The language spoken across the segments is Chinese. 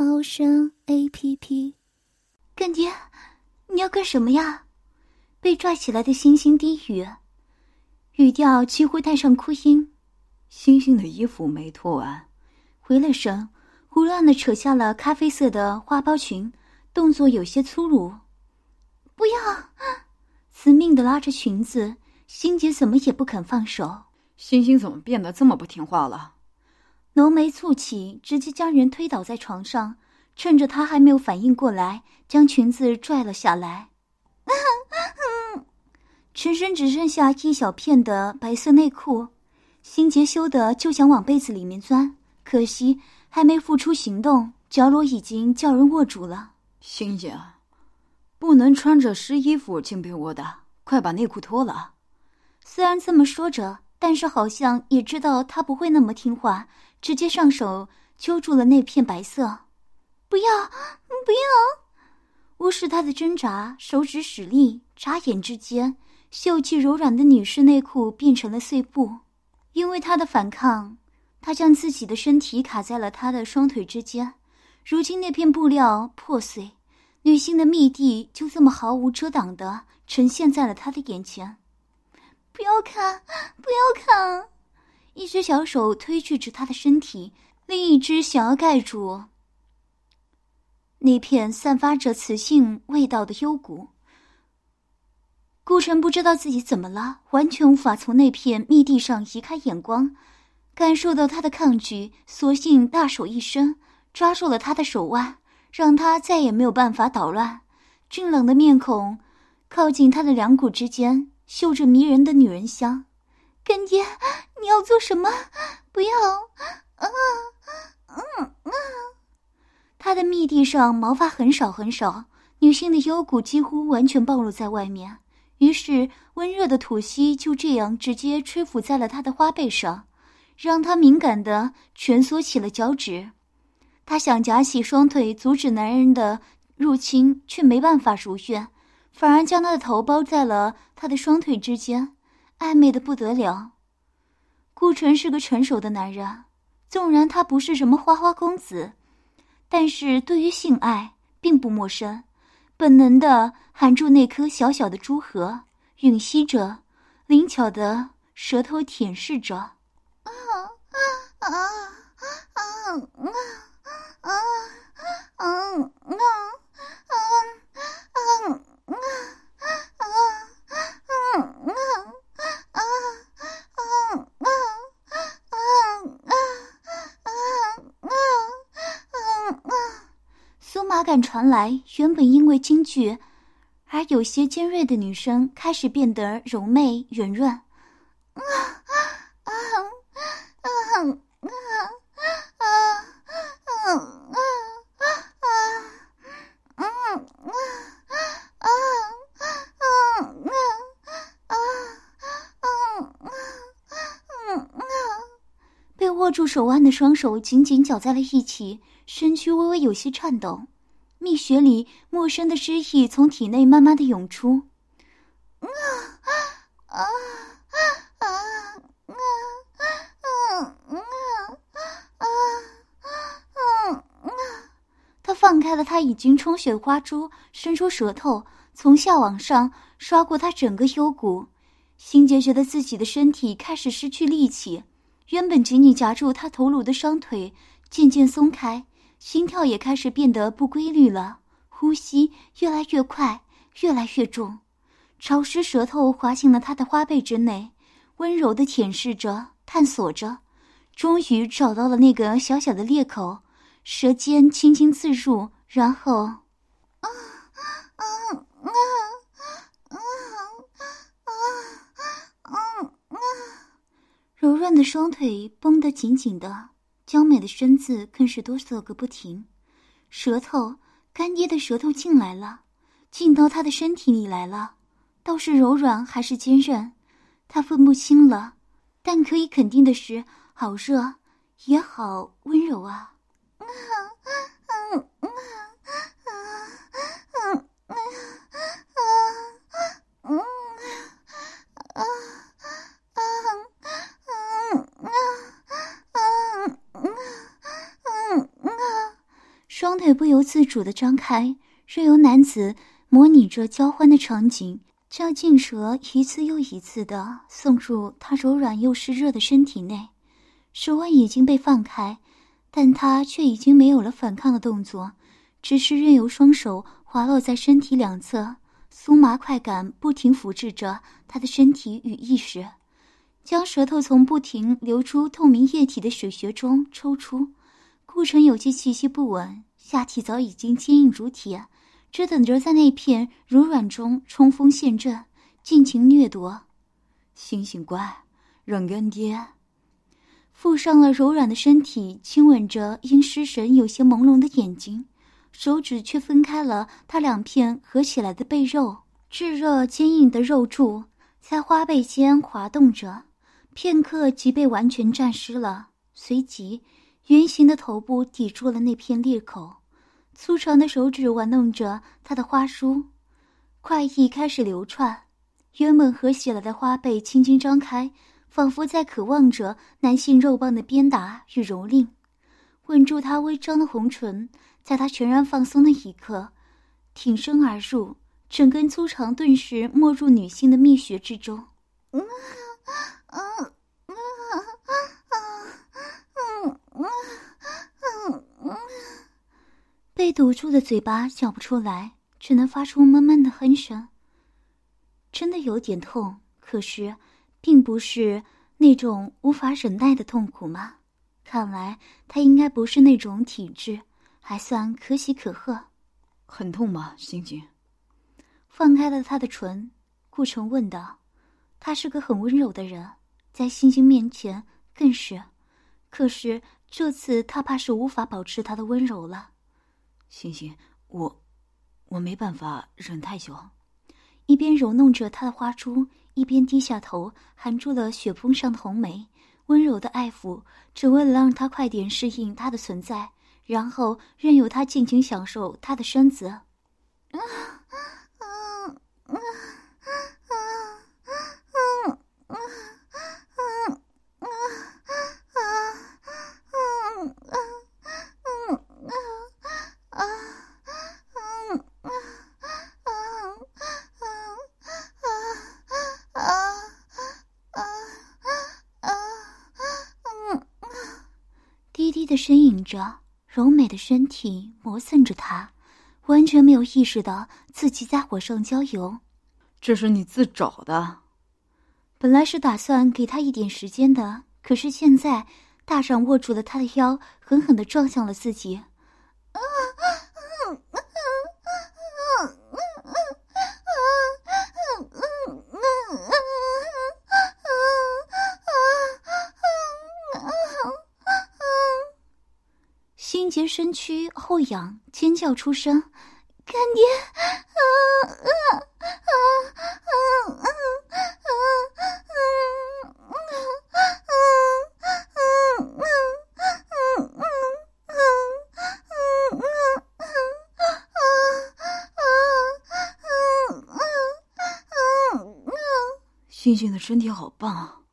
猫声 A P P。干爹，你要干什么呀？被拽起来的星星低语，语调几乎带上哭音。星星的衣服没脱完，回了神，胡乱的扯下了咖啡色的花苞裙，动作有些粗鲁。不要！死命的拉着裙子，心姐怎么也不肯放手。星星怎么变得这么不听话了？浓眉蹙起，直接将人推倒在床上，趁着他还没有反应过来，将裙子拽了下来。全身只剩下一小片的白色内裤，心杰羞得就想往被子里面钻，可惜还没付出行动，脚裸已经叫人握住了。星姐，不能穿着湿衣服进被窝的，快把内裤脱了。虽然这么说着，但是好像也知道他不会那么听话，直接上手揪住了那片白色。不要，不要！无视他的挣扎，手指使力，眨眼之间。秀气柔软的女士内裤变成了碎布，因为她的反抗，她将自己的身体卡在了他的双腿之间。如今那片布料破碎，女性的密地就这么毫无遮挡的呈现在了他的眼前。不要看，不要看！一只小手推拒着他的身体，另一只想要盖住那片散发着雌性味道的幽谷。顾城不知道自己怎么了，完全无法从那片密地上移开眼光，感受到他的抗拒，索性大手一伸，抓住了他的手腕，让他再也没有办法捣乱。俊冷的面孔靠近他的两股之间，嗅着迷人的女人香。干爹，你要做什么？不要！啊，嗯啊。他的密地上毛发很少很少，女性的幽谷几乎完全暴露在外面。于是，温热的吐息就这样直接吹拂在了他的花背上，让他敏感的蜷缩起了脚趾。他想夹起双腿阻止男人的入侵，却没办法如愿，反而将他的头包在了他的双腿之间，暧昧的不得了。顾城是个成熟的男人，纵然他不是什么花花公子，但是对于性爱并不陌生。本能的含住那颗小小的珠核，吮吸着，灵巧的舌头舔舐着。啊啊啊啊啊啊啊啊啊感传来，原本因为惊惧而有些尖锐的女生开始变得柔媚圆润。住手腕的双手紧紧绞在了一起，身躯微微有些颤抖。蜜穴里陌生的诗意从体内慢慢的涌出，啊啊啊啊啊啊啊啊啊！他放开了他已经充血的花珠，伸出舌头从下往上刷过他整个幽谷。心杰觉得自己的身体开始失去力气，原本紧紧夹住他头颅的双腿渐渐松开。心跳也开始变得不规律了，呼吸越来越快，越来越重。潮湿舌头滑进了他的花背之内，温柔的舔舐着，探索着，终于找到了那个小小的裂口，舌尖轻轻刺入，然后，啊啊啊啊啊啊！柔软的双腿绷得紧紧的。娇美的身子更是哆嗦个不停，舌头，干爹的舌头进来了，进到他的身体里来了，倒是柔软还是坚韧，他分不清了。但可以肯定的是，好热，也好温柔啊。双腿不由自主的张开，任由男子模拟着交欢的场景，将劲舌一次又一次的送入他柔软又湿热的身体内。手腕已经被放开，但他却已经没有了反抗的动作，只是任由双手滑落在身体两侧，酥麻快感不停抚制着他的身体与意识，将舌头从不停流出透明液体的水穴中抽出。顾城有些气息不稳。下体早已经坚硬如铁，只等着在那片柔软中冲锋陷阵，尽情掠夺。醒醒乖，软干爹附上了柔软的身体，亲吻着因失神有些朦胧的眼睛，手指却分开了他两片合起来的背肉，炙热坚硬的肉柱在花背间滑动着，片刻即被完全沾湿了，随即。圆形的头部抵住了那片裂口，粗长的手指玩弄着他的花梳，快意开始流窜。原本合起来的花背轻轻张开，仿佛在渴望着男性肉棒的鞭打与蹂躏。吻住他微张的红唇，在他全然放松的一刻，挺身而入，整根粗长顿时没入女性的蜜穴之中。嗯，嗯。被堵住的嘴巴叫不出来，只能发出闷闷的哼声。真的有点痛，可是，并不是那种无法忍耐的痛苦吗？看来他应该不是那种体质，还算可喜可贺。很痛吗，星星？放开了他的唇，顾城问道。他是个很温柔的人，在星星面前更是。可是这次他怕是无法保持他的温柔了。星星，我，我没办法忍太久。一边揉弄着他的花珠，一边低下头，含住了雪峰上的红梅，温柔的爱抚，只为了让他快点适应他的存在，然后任由他尽情享受他的身子。啊 啊啊啊啊啊啊啊的呻吟着，柔美的身体磨蹭着他，完全没有意识到自己在火上浇油。这是你自找的。本来是打算给他一点时间的，可是现在大掌握住了他的腰，狠狠的撞向了自己。身躯后仰，尖叫出声：“干爹！”啊啊啊啊啊啊星星的身体好棒，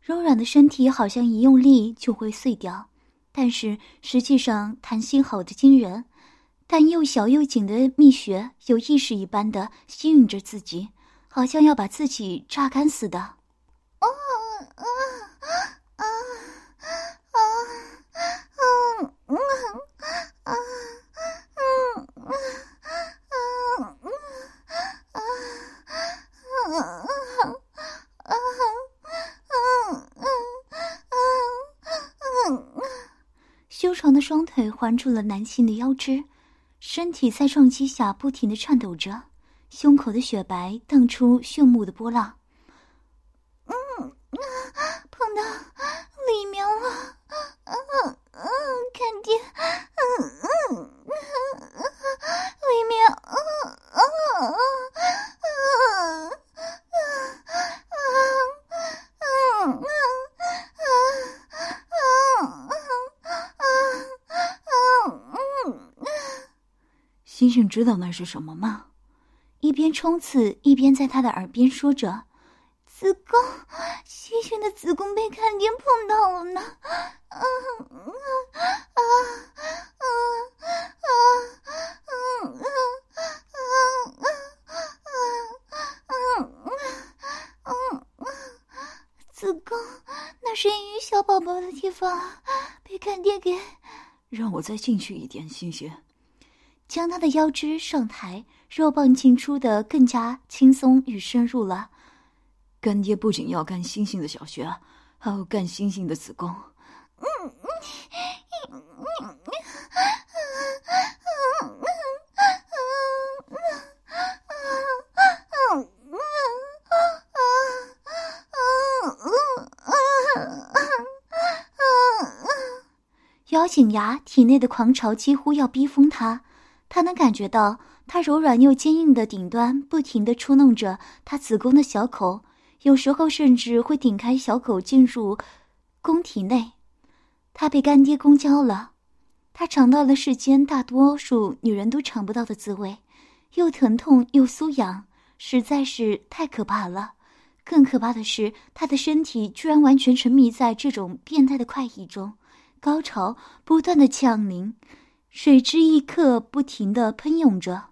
柔软的身体好像一用力就会碎掉。但是实际上弹性好的惊人，但又小又紧的蜜穴有意识一般的吸引着自己，好像要把自己榨干似的。环住了男性的腰肢，身体在撞击下不停的颤抖着，胸口的雪白荡出炫目的波浪。嗯，碰到知道那是什么吗？一边冲刺一边在他的耳边说着：“子宫，星星的子宫被干爹碰到了呢。”嗯嗯啊啊啊啊嗯嗯嗯嗯嗯嗯子宫，那是孕育小宝宝的地方，被干爹给……让我再进去一点，星星。将他的腰肢上抬，肉棒进出的更加轻松与深入了。干爹不仅要干星星的小穴，还要干星星的子宫。嗯嗯嗯嗯咬紧牙，体内的狂潮几乎要逼疯他。他能感觉到，他柔软又坚硬的顶端不停的触弄着他子宫的小口，有时候甚至会顶开小口进入宫体内。他被干爹公交了，他尝到了世间大多数女人都尝不到的滋味，又疼痛又酥痒，实在是太可怕了。更可怕的是，他的身体居然完全沉迷在这种变态的快意中，高潮不断的降临。水之一刻不停的喷涌着。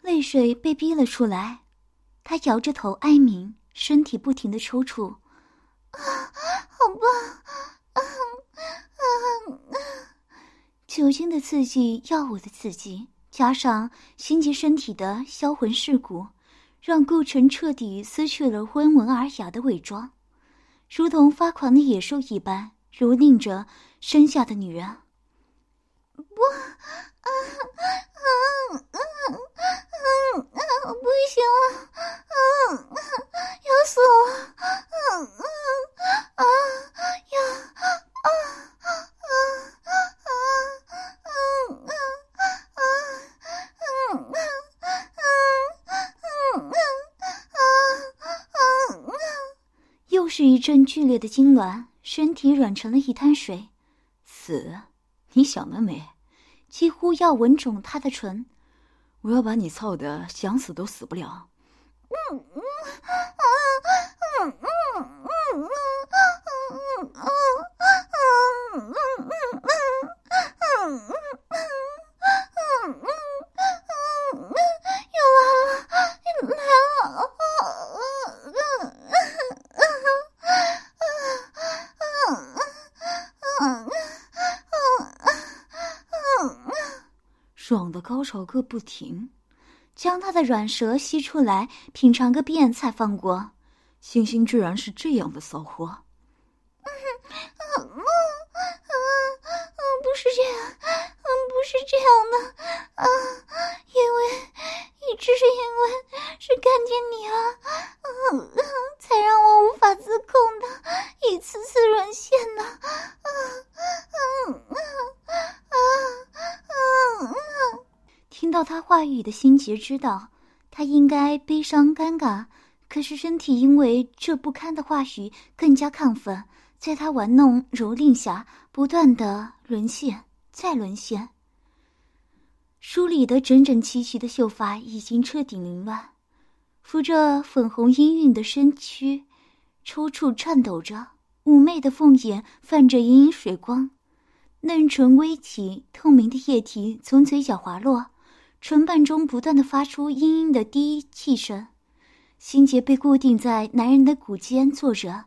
泪水被逼了出来，他摇着头哀鸣，身体不停的抽搐。啊，好棒！酒精的刺激，药物的刺激，加上心杰身体的销魂蚀骨，让顾城彻底撕去了温文尔雅的伪装，如同发狂的野兽一般蹂躏着身下的女人。不，啊啊啊啊啊！不行了，啊啊！要死我！啊啊啊！要 啊！是一阵剧烈的痉挛，身体软成了一滩水。死？你想得美！几乎要吻肿他的唇。我要把你操的想死都死不了。嗯嗯啊嗯嗯嗯嗯嗯嗯嗯嗯嗯嗯。吵个不停，将他的软舌吸出来品尝个遍才放过。星星居然是这样的骚货！嗯嗯嗯嗯，不是这样，嗯，不是这样的，啊，因为，一直是因为是干爹你啊，嗯嗯，才让我无法自控的一次次沦陷呢，嗯嗯嗯啊。听到他话语的心结，知道他应该悲伤尴尬，可是身体因为这不堪的话语更加亢奋，在他玩弄蹂躏下，不断的沦陷，再沦陷。梳理的整整齐齐的秀发已经彻底凌乱，扶着粉红氤氲的身躯，抽搐颤抖着，妩媚的凤眼泛着隐隐水光，嫩唇微起，透明的液体从嘴角滑落。唇瓣中不断的发出嘤嘤的低气声，心结被固定在男人的骨间坐着，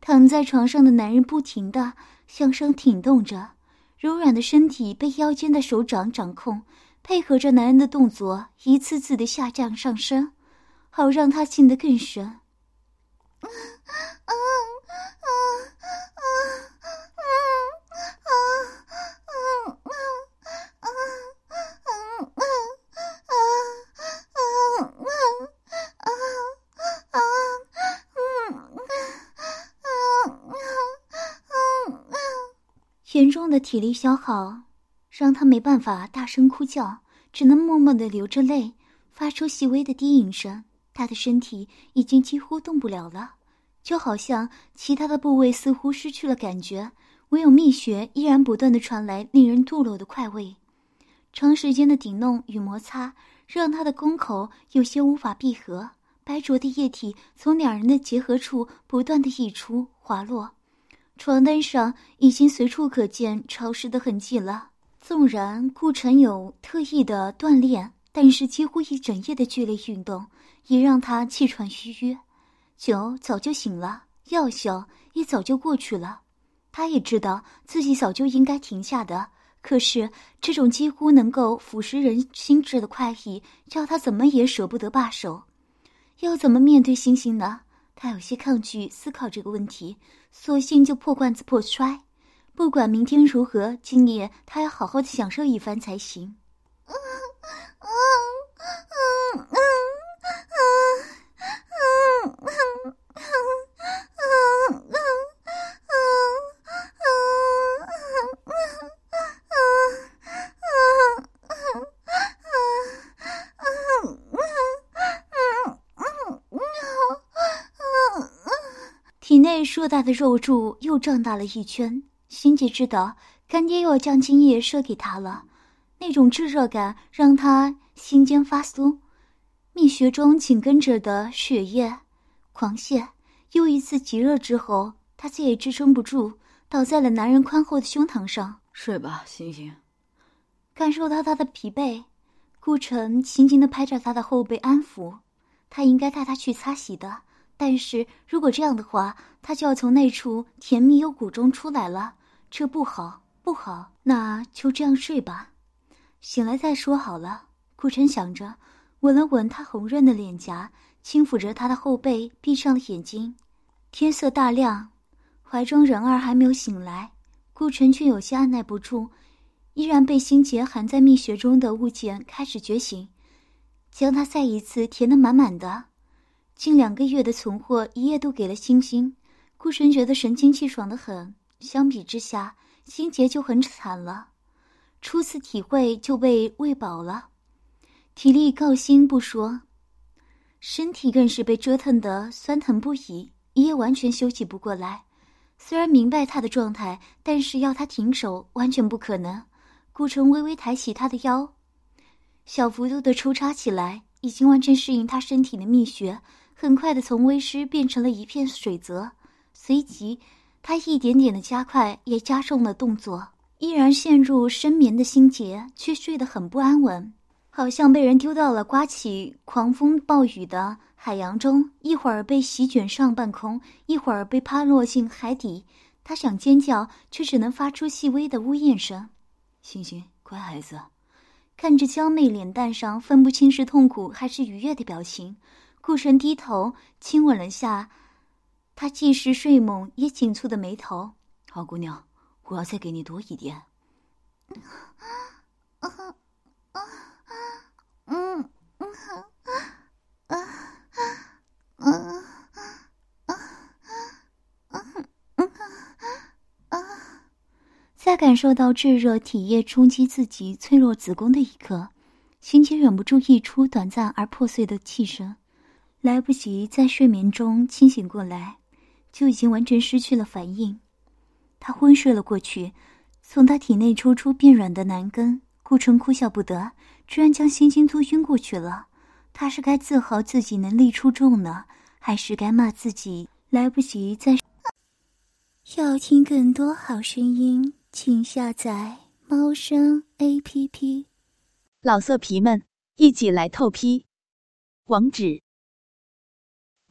躺在床上的男人不停的向上挺动着，柔软的身体被腰间的手掌掌控，配合着男人的动作，一次次的下降上升，好让他进得更深。严重的体力消耗让他没办法大声哭叫，只能默默的流着泪，发出细微的低吟声。他的身体已经几乎动不了了，就好像其他的部位似乎失去了感觉，唯有蜜穴依然不断的传来令人堕落的快慰。长时间的顶弄与摩擦，让他的宫口有些无法闭合，白浊的液体从两人的结合处不断的溢出滑落。床单上已经随处可见潮湿的痕迹了。纵然顾城有特意的锻炼，但是几乎一整夜的剧烈运动也让他气喘吁吁。酒早就醒了，药效也早就过去了。他也知道自己早就应该停下的，可是这种几乎能够腐蚀人心智的快意，叫他怎么也舍不得罢手。要怎么面对星星呢？他有些抗拒思考这个问题。索性就破罐子破摔，不管明天如何，今夜他要好好的享受一番才行。硕大的肉柱又胀大了一圈，心姐知道干爹又要将精液射给他了，那种炙热感让他心尖发酥，蜜穴中紧跟着的血液狂泻。又一次极热之后，他再也支撑不住，倒在了男人宽厚的胸膛上。睡吧，星星。感受到他的疲惫，顾城轻轻的拍着他的后背安抚，他应该带他去擦洗的。但是如果这样的话，他就要从那处甜蜜幽谷中出来了，这不好，不好。那就这样睡吧，醒来再说好了。顾晨想着，吻了吻他红润的脸颊，轻抚着他的后背，闭上了眼睛。天色大亮，怀中人儿还没有醒来，顾晨却有些按耐不住，依然被心结含在蜜穴中的物件开始觉醒，将他再一次填得满满的。近两个月的存货，一夜都给了星星。顾神觉得神清气爽的很。相比之下，心杰就很惨了。初次体会就被喂饱了，体力告薪不说，身体更是被折腾得酸疼不已，一夜完全休息不过来。虽然明白他的状态，但是要他停手完全不可能。顾城微微抬起他的腰，小幅度的抽插起来，已经完全适应他身体的秘穴。很快的，从微湿变成了一片水泽。随即，他一点点的加快，也加重了动作。依然陷入深眠的心结，却睡得很不安稳，好像被人丢到了刮起狂风暴雨的海洋中，一会儿被席卷上半空，一会儿被趴落进海底。他想尖叫，却只能发出细微的呜咽声。星星，乖孩子，看着娇媚脸蛋上分不清是痛苦还是愉悦的表情。顾神低头亲吻了下，他既是睡梦也紧蹙的眉头。好姑娘，我要再给你多一点。在感受到炙热体液冲击自己脆弱子宫的一刻，心情忍不住溢出短暂而破碎的气声。来不及在睡眠中清醒过来，就已经完全失去了反应。他昏睡了过去，从他体内抽出变软的男根。顾城哭笑不得，居然将星星都晕过去了。他是该自豪自己能力出众呢，还是该骂自己来不及再？要听更多好声音，请下载猫声 A P P。老色皮们，一起来透批，网址。